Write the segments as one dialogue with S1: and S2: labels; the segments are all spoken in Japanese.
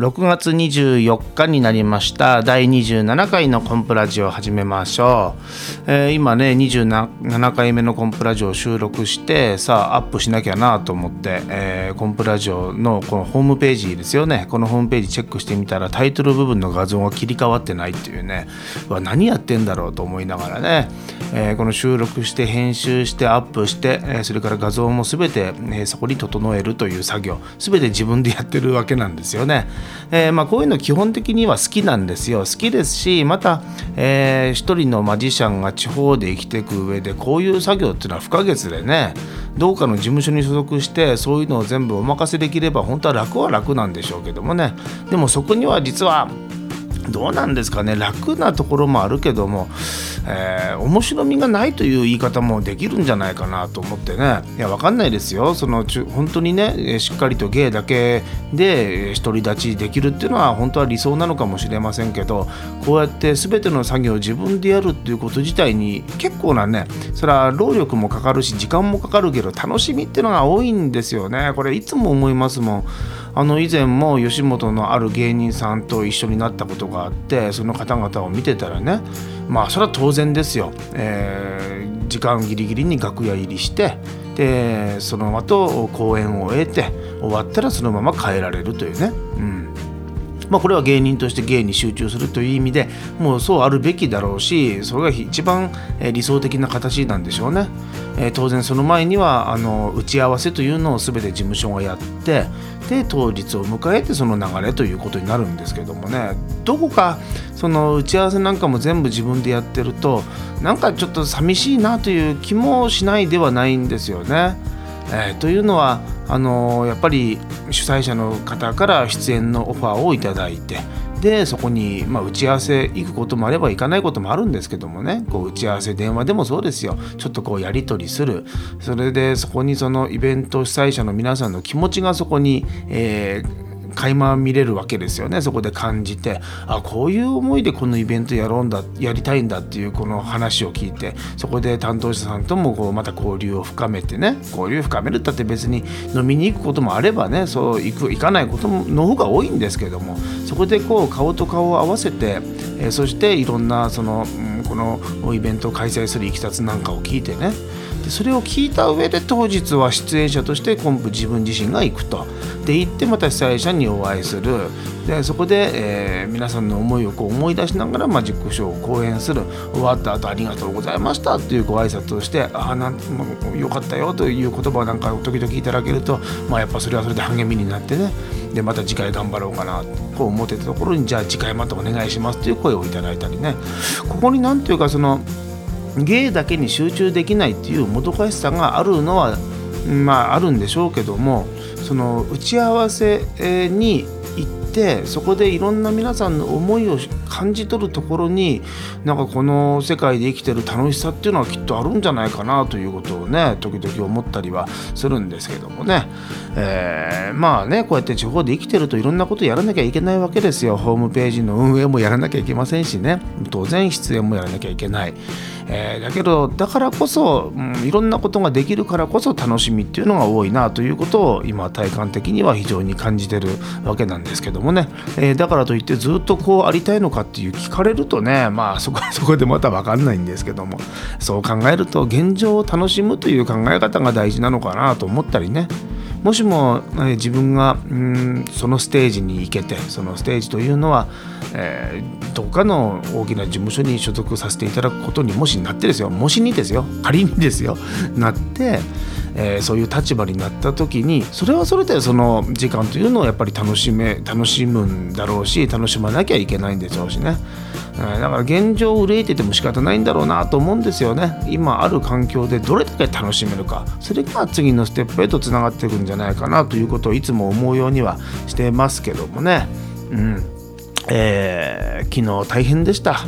S1: 6月24日になりました。第27回のコンプラジオを始めましょう、えー、今ね27回目のコンプラジオを収録してさあアップしなきゃなと思って、えー、コンプラジオのこのホームページですよね。このホームページチェックしてみたらタイトル部分の画像が切り替わってないっていうね。何やってんだろうと思いながらね、えー、この収録して編集してアップして、えそれから画像も全て、えそこに整えるという作業。全て自分でやってるわけなんですよね。えー、まあ、こういうの基本的には好きなんですよ。好きですしまた、えー、一人のマジシャンが地方で生きていく上でこういう作業っていうのは不可欠でねどうかの事務所に所属してそういうのを全部お任せできれば本当は楽は楽なんでしょうけどもね。でもそこには実はどうなんですかね。楽なところもあるけどもえー、面白みがないという言い方もできるんじゃないかなと思ってね。いや分かんないですよ。その本当にねしっかりと芸だけで独り立ちできるっていうのは本当は理想なのかもしれませんけどこうやって全ての作業を自分でやるっていうこと自体に結構なねそれは労力もかかるし時間もかかるけど楽しみっていうのが多いんですよね。これいつも思いますもん。あの以前も吉本のある芸人さんと一緒になったことがあってその方々を見てたらねまあそれは当然ですよ、えー、時間ギリギリに楽屋入りしてでその後公演を終えて終わったらそのまま帰られるというね、うん。まあ、これは芸人として芸に集中するという意味でもうそうあるべきだろうしそれが一番理想的な形なんでしょうね。え当然その前にはあの打ち合わせというのを全て事務所がやってで当日を迎えてその流れということになるんですけどもねどこかその打ち合わせなんかも全部自分でやってるとなんかちょっと寂しいなという気もしないではないんですよね。えー、というのはあのー、やっぱり主催者の方から出演のオファーをいただいてでそこに、まあ、打ち合わせ行くこともあれば行かないこともあるんですけどもね。こう打ち合わせ電話でもそうですよ。ちょっとこうやり取りする。それでそこにそのイベント主催者の皆さんの気持ちがそこに、えー垣間見れるわけですよね。そこで感じてあこういう思いでこのイベントやろうんだやりたいんだっていうこの話を聞いてそこで担当者さんともこうまた交流を深めてね交流深めるったって別に飲みに行くこともあればねそう行く行かないことの方が多いんですけどもそこでこう顔と顔を合わせて、え、そしていろんなその、うん、このイベントを開催するいきさつなんかを聞いてねでそれを聞いた上で当日は出演者としてコンプ自分自身が行くと。で行ってまた主催者にお会いする。でそこで、えー、皆さんの思いをこう思い出しながらマジックショーを講演する。終わった後ありがとうございましたというご挨拶をしてああなんよかったよという言葉なんか時々いただけると、まあ、やっぱそれはそれで励みになってね。でまた次回頑張ろうかなこう思ってたところにじゃあ次回またお願いしますという声をいただいたりね。ここに何ていうかその芸だけに集中できないっていうもどかしさがあるのはまああるんでしょうけどもその打ち合わせに行ってそこでいろんな皆さんの思いを感じ取るところになんかこの世界で生きてる楽しさっていうのはきっとあるんじゃないかなということをね時々思ったりはするんですけどもね、えー、まあねこうやって地方で生きてるといろんなことやらなきゃいけないわけですよ。ホームページの運営もやらなきゃいけませんしね。当然出演もやらなきゃいけない。えー、だけどだからこそ、うん、いろんなことができるからこそ楽しみっていうのが多いなということを今体感的には非常に感じてるわけなんですけどもね、えー、だからといってずっとこうありたいのかっていう聞かれるとねまあそこそこでまた分かんないんですけども。そう考えると現状を楽しむという考え方が大事なのかなと思ったりね。もしも、え自分がんそのステージに行けてそのステージというのは、えー、どっかの大きな事務所に所属させていただくことにもしなってですよ。もしにですよ。仮にですよ。なって、えー、そういう立場になった時にそれはそれでその時間というのをやっぱり楽しめ楽しむんだろうし楽しまなきゃいけないんでしょうしね。だから現状憂えてても仕方ないんだろうなと思うんですよね。今ある環境でどれだけ楽しめるか。それが次のステップへとつながっていくんじゃないかなということをいつも思うようにはしてますけどもね。うん。えー、昨日大変でした、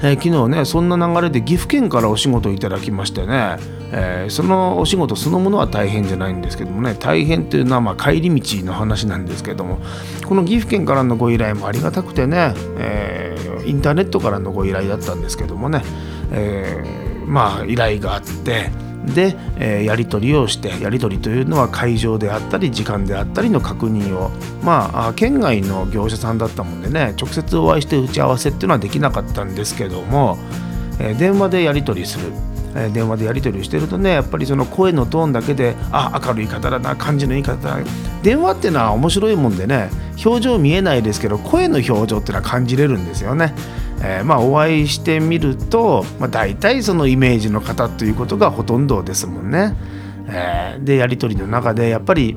S1: えー、昨日ねそんな流れで岐阜県からお仕事いただきましてね、えー、そのお仕事そのものは大変じゃないんですけどもね大変というのはまあ帰り道の話なんですけどもこの岐阜県からのご依頼もありがたくてね、えー、インターネットからのご依頼だったんですけどもね、えー、まあ依頼があってで、え、やり取りをしてやり取りというのは会場であったり時間であったりの確認をまあ県外の業者さんだったもんでね直接お会いして打ち合わせっていうのはできなかったんですけども、え、電話でやり取りする。え電話でやり取りしてるとねやっぱりその声のトーンだけであ明るい方だな感じのいい方だな電話っていうのは面白いもんでね表情見えないですけど声の表情っていうのは感じれるんですよね。えー、まあお会いしてみると、まあ、大体そのイメージの方ということがほとんどですもんね。えー、でやり取りの中でやっぱり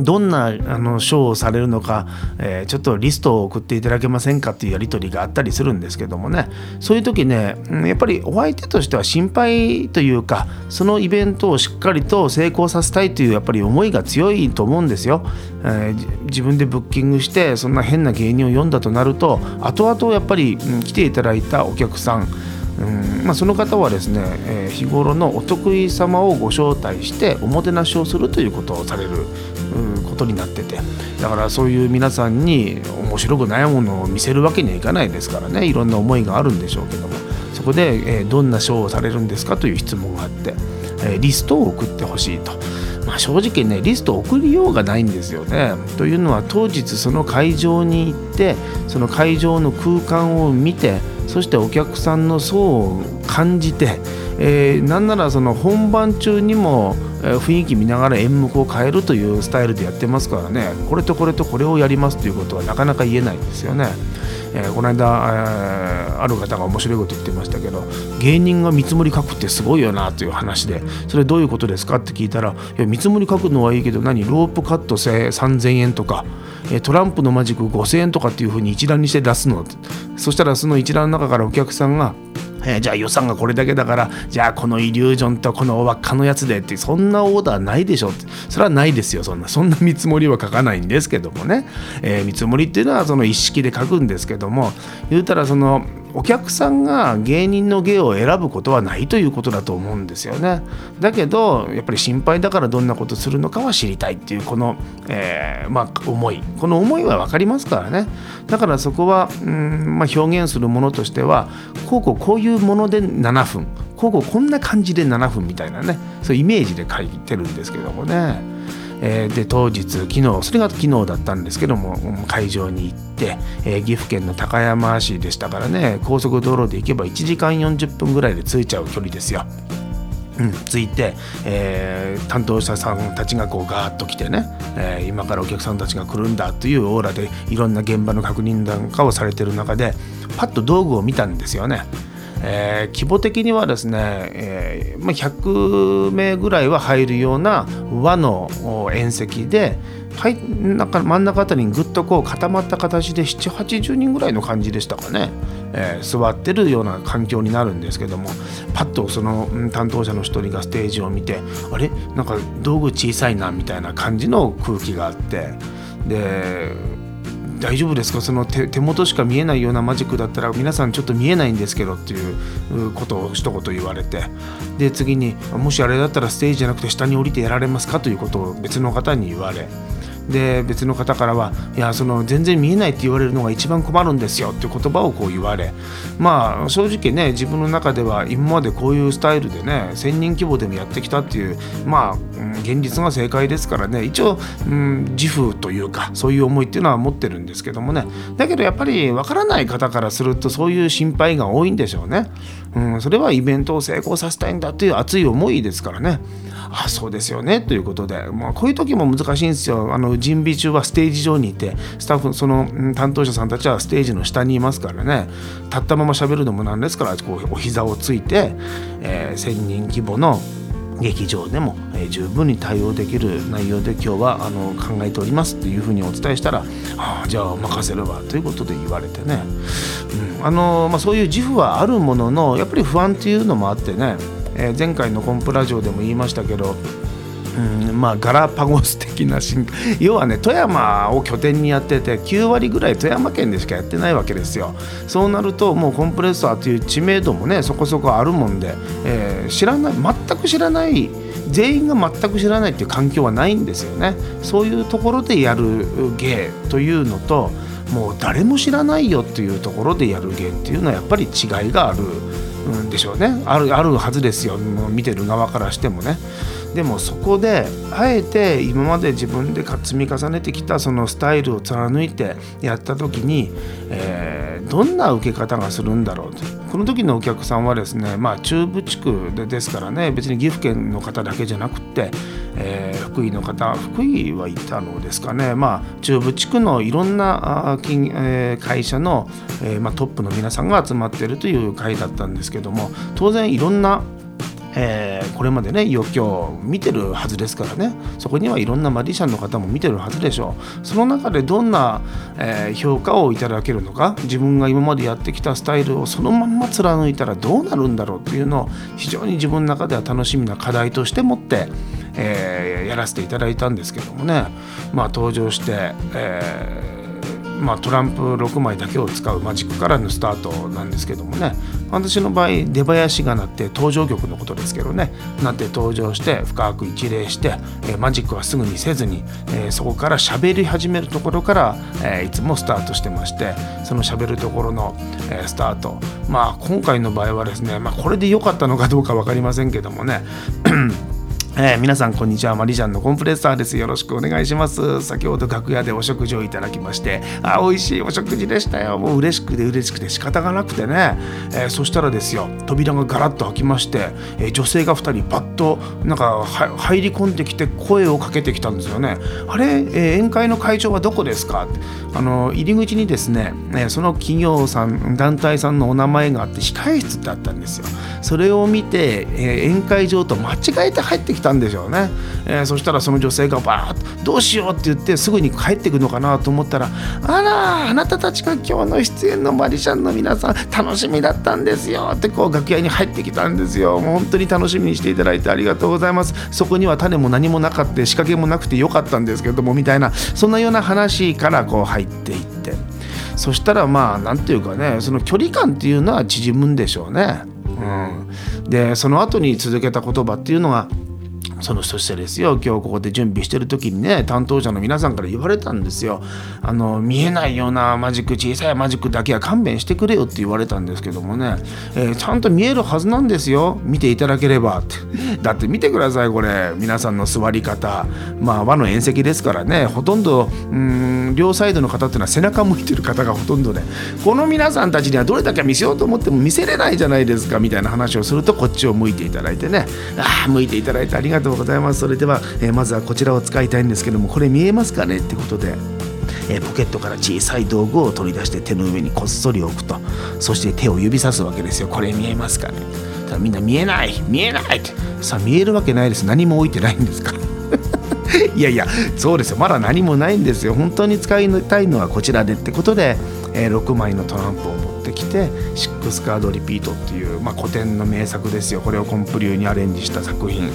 S1: どんなあのショーをされるのか、えー、ちょっとリストを送っていただけませんかっていうやり取りがあったりするんですけどもねそういう時ねやっぱりお相手としては心配というかそのイベントをしっかりと成功させたいというやっぱり思いが強いと思うんですよ。えー、自分でブッキングしてそんな変な芸人を読んだとなると後々やっぱり、来ていただいたお客さんうんまあ、その方はですね、えー、日頃のお得意様をご招待しておもてなしをするということをされることになっててだからそういう皆さんに面白くないものを見せるわけにはいかないですからねいろんな思いがあるんでしょうけどもそこで、えー、どんなショーをされるんですかという質問があって、えー、リストを送ってほしいと。まあ、正直ねリストを送りようがないんですよね。というのは当日その会場に行ってその会場の空間を見てそしてお客さんの層を感じて、えー、なんならその本番中にも雰囲気見ながら演目を変えるというスタイルでやってますからね。これとこれとこれをやりますということはなかなか言えないですよね。えー、この間、えー、ある方が面白いこと言ってましたけど芸人が見積もり書くってすごいよなという話でそれどういうことですかって聞いたらいや見積もり書くのはいいけど何？ロープカット3000円とか。トランプのマジック5000円とかっていうふうに一覧にして出すの。そしたらその一覧の中からお客さんがえー、じゃあ予算がこれだけだからじゃあこのイリュージョンとこの輪っかのやつでってそんなオーダーないでしょってそれはないですよそんな。そんな見積もりは書かないんですけどもね、えー、見積もりっていうのはその一式で書くんですけども言うたらそのお客さんが芸人の芸を選ぶことはないということだと思うんですよね。だけどやっぱり心配だからどんなことするのかは知りたいっていうこの、えー、まあ、思いこの思いは分かりますからねだからそこは、うんまあ、表現するものとしてはこうこうこういうもので7分こうこうこんな感じで7分みたいなねそういうイメージで書いてるんですけどもね。えー、で当日昨日それが昨日だったんですけども会場に行って、えー、岐阜県の高山市でしたからね高速道路で行けば1時間40分ぐらいで着いちゃう距離ですよ。うん、着いて、えー、担当者さんたちがこうガーッと来てね、えー、今からお客さんたちが来るんだというオーラでいろんな現場の確認なんかをされてる中でパッと道具を見たんですよね。えー、規模的にはですね、えーまあ、100名ぐらいは入るような和の縁石で、はい、なんか真ん中あたりにぐっとこう固まった形で780人ぐらいの感じでしたかね、えー、座ってるような環境になるんですけどもパッとその担当者の一人がステージを見てあれ？なんか道具小さいなみたいな感じの空気があってで大丈夫ですか？その手元しか見えないようなマジックだったら皆さんちょっと見えないんですけどっていうことを一言言われて。で次にもしあれだったらステージじゃなくて下に降りてやられますか？ということを別の方に言われ。で別の方からはいやその全然見えないって言われるのが一番困るんですよって言葉をこう言われまあ正直ね自分の中では今までこういうスタイルでね1000人規模でもやってきたっていうまあ、現実が正解ですからね一応、うん、自負というかそういう思いっていうのは持ってるんですけどもね。だけどやっぱりわからない方からするとそういう心配が多いんでしょうね、うん、それはイベントを成功させたいんだという熱い思いですからね。あそうですよね。ということで、まあ、こういう時も難しいんですよ。あの準備中はステージ上にいてスタッフその担当者さんたちはステージの下にいますからね。立ったまま喋るのもなんですからこうお膝をついて、え、1,000人規模の劇場でも、え、十分に対応できる内容で今日はあの考えておりますっていうふうにお伝えしたら「ああじゃあ任せれば」ということで言われてね、うん。あのまあ、そういう自負はあるもののやっぱり不安っていうのもあってね。え、前回のコンプラジオでも言いましたけどうんまあ、ガラパゴス的な進化要はね富山を拠点にやってて9割ぐらい富山県でしかやってないわけですよ。そうなるともうコンプレッサーという知名度もねそこそこあるもんで、えー、知らない全く知らない全員が全く知らないっていう環境はないんですよね。そういうところでやる芸というのともう誰も知らないよっていうところでやる芸っていうのはやっぱり違いがあるんでしょうね。あるあるはずですよ。見てる側からしてもね。でもそこであえて今まで自分で積み重ねてきたそのスタイルを貫いてやった時に、えー、どんな受け方がするんだろうとこの時のお客さんはですねまあ中部地区でですからね別に岐阜県の方だけじゃなくて、えー、福井の方福井はいたのですかね。まあ中部地区のいろんなあ金、え、会社の、えーまあ、トップの皆さんが集まっているという会だったんですけども当然いろんなえー、これまでね余興見てるはずですからね。そこにはいろんなマジシャンの方も見てるはずでしょう。その中でどんな、えー、評価をいただけるのか自分が今までやってきたスタイルをそのまんま貫いたらどうなるんだろうっていうのを非常に自分の中では楽しみな課題として持って、えー、やらせていただいたんですけどもね。まあ登場して、えーまあ、トランプ6枚だけを使うマジックからのスタートなんですけどもね。私の場合出囃子が鳴って登場曲のことですけどね。なって登場して深く一礼して、えー、マジックはすぐにせずに、えー、そこから喋り始めるところから、えー、いつもスタートしてましてその喋るところの、え、スタート。まあ今回の場合はですね、まあ、これで良かったのかどうか分かりませんけどもね。えー、皆さんこんにちはマリジャンのコンプレッサーです。よろしくお願いします。先ほど楽屋でお食事をいただきましてあ美味しいお食事でしたよ。もう嬉しくて嬉しくて仕方がなくてね、えー、そしたらですよ扉がガラッと開きまして、えー、女性が2人パッとなんか入り込んできて声をかけてきたんですよね。あれ、え宴会の会場はどこですか？あの入り口にですね、えその企業さん団体さんのお名前があって控室ってあったんですよ。それを見て、え宴会場と間違えて入ってきたたんでしょうね、えー、そしたらその女性がバーッとどうしようって言ってすぐに帰ってくるのかなと思ったらあらあなたたちが今日の出演のマリシャンの皆さん楽しみだったんですよってこう楽屋に入ってきたんですよ。本当に楽しみにしていただいてありがとうございます。そこには種も何もなかった仕掛けもなくてよかったんですけどもみたいなそんなような話からこう入っていって。そしたらまあ何て言うかねその距離感っていうのは縮むんでしょうね。うん、でその後に続けた言葉っていうのがそのそしてですよ今日ここで準備してる時にね担当者の皆さんから言われたんですよ。あの見えないようなマジック小さいマジックだけは勘弁してくれよって言われたんですけどもね、えー、ちゃんと見えるはずなんですよ。見ていただければって。だって見てくださいこれ。皆さんの座り方。まあ和の縁石ですからね。ほとんどうん両サイドの方っていうのは背中向いてる方がほとんどで。この皆さんたちにはどれだけ見せようと思っても見せれないじゃないですかみたいな話をするとこっちを向いていただいてね。ああ向いていただいてありがとう。とうございます。それでは、えー、まずはこちらを使いたいんですけどもこれ見えますかね？ってことでえポケットから小さい道具を取り出して手の上にこっそり置くと。そして手を指さすわけですよ。これ見えますかね？たみんな見えない？見えないって。さあ見えるわけないです。何も置いてないんですか？いやいやそうですよ。まだ何もないんですよ。本当に使いたいのはこちらでってことで、えー、6枚のトランプを持っててきて「シックスカードリピート」っていう、まあ、古典の名作ですよ。これをコンプ流にアレンジした作品。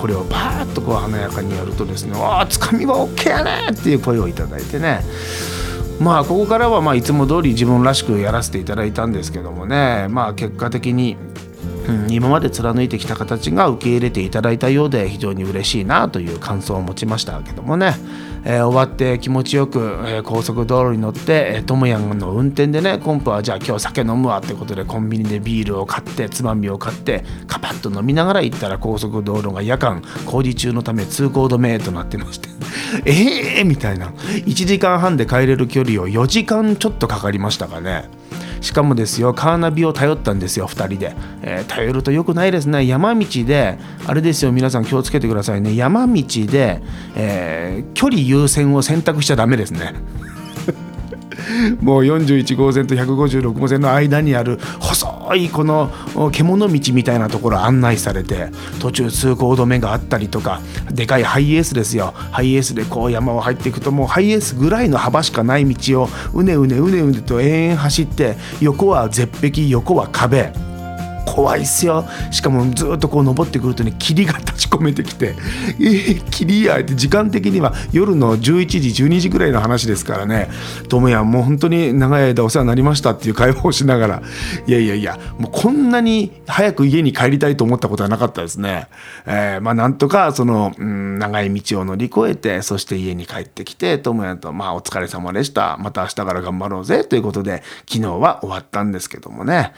S1: これをバーッとこう華やかにやるとですね「わあつかみは OK やね!」っていう声をいただいてね。まあここからはまあいつも通り自分らしくやらせていただいたんですけどもね。まあ結果的にうん、今まで貫いてきた形が受け入れていただいたようで非常に嬉しいなという感想を持ちましたけどもね、えー、終わって気持ちよく、えー、高速道路に乗ってともやんの運転でねコンプはじゃあ今日酒飲むわってことでコンビニでビールを買ってつまみを買ってカパッと飲みながら行ったら高速道路が夜間工事中のため通行止めとなってましてえ えー、みたいな1時間半で帰れる距離を4時間ちょっとかかりましたかね。しかもですよカーナビを頼ったんですよ2人で、えー、頼ると良くないですね。山道であれですよ皆さん気をつけてくださいね。山道で、えー、距離優先を選択しちゃダメですね。もう41号線と156号線の間にある細いこの獣道みたいなところ案内されて途中通行止めがあったりとかでかいハイエースですよ。ハイエースでこう山を入っていくともうハイエースぐらいの幅しかない道をうねうねうねうねと延々走って横は絶壁横は壁。怖いっすよ。しかもずっとこう登ってくるとね霧が立ち込めてきて。えー、霧やって時間的には夜の11時12時ぐらいの話ですからね。智也もう本当に長い間お世話になりましたっていう会話をしながら。いやいやいやもうこんなに早く家に帰りたいと思ったことはなかったですね、えー、まあなんとかその、うん、長い道を乗り越えてそして家に帰ってきて智也とまあお疲れ様でした。また明日から頑張ろうぜということで昨日は終わったんですけどもね。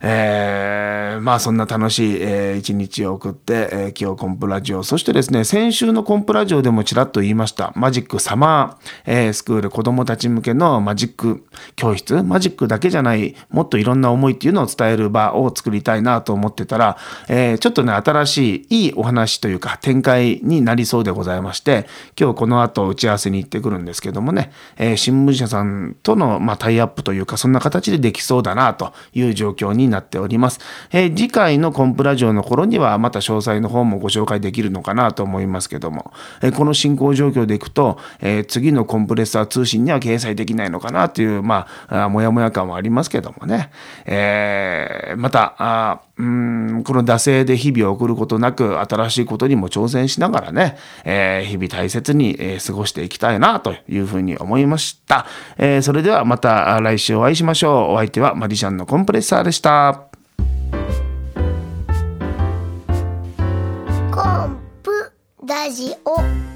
S1: えーー、まあそんな楽しい、えー、一日を送って、えー、今日コンプラジオ、そしてですね、先週のコンプラジオでもちらっと言いました、マジックサマー、えー、スクール子供たち向けのマジック教室、マジックだけじゃない、もっといろんな思いっていうのを伝える場を作りたいなと思ってたら、えー、ちょっとね、新しいいいお話というか展開になりそうでございまして、今日この後打ち合わせに行ってくるんですけどもね、えー、新聞社さんとの、まあ、タイアップというか、そんな形でできそうだなという状況になっております。えー、次回のコンプラジオの頃にはまた詳細の方もご紹介できるのかなと思いますけども、えー、この進行状況でいくと、えー、次のコンプレッサー通信には掲載できないのかなという、まあ、もやもや感はありますけどもね、えー、また、あうんこの惰性で日々を送ることなく新しいことにも挑戦しながらね、えー、日々大切に、え、過ごしていきたいなというふうに思いました、えー、それではまた来週お会いしましょう。お相手はマディシャンのコンプレッサーでした。
S2: ラジオ。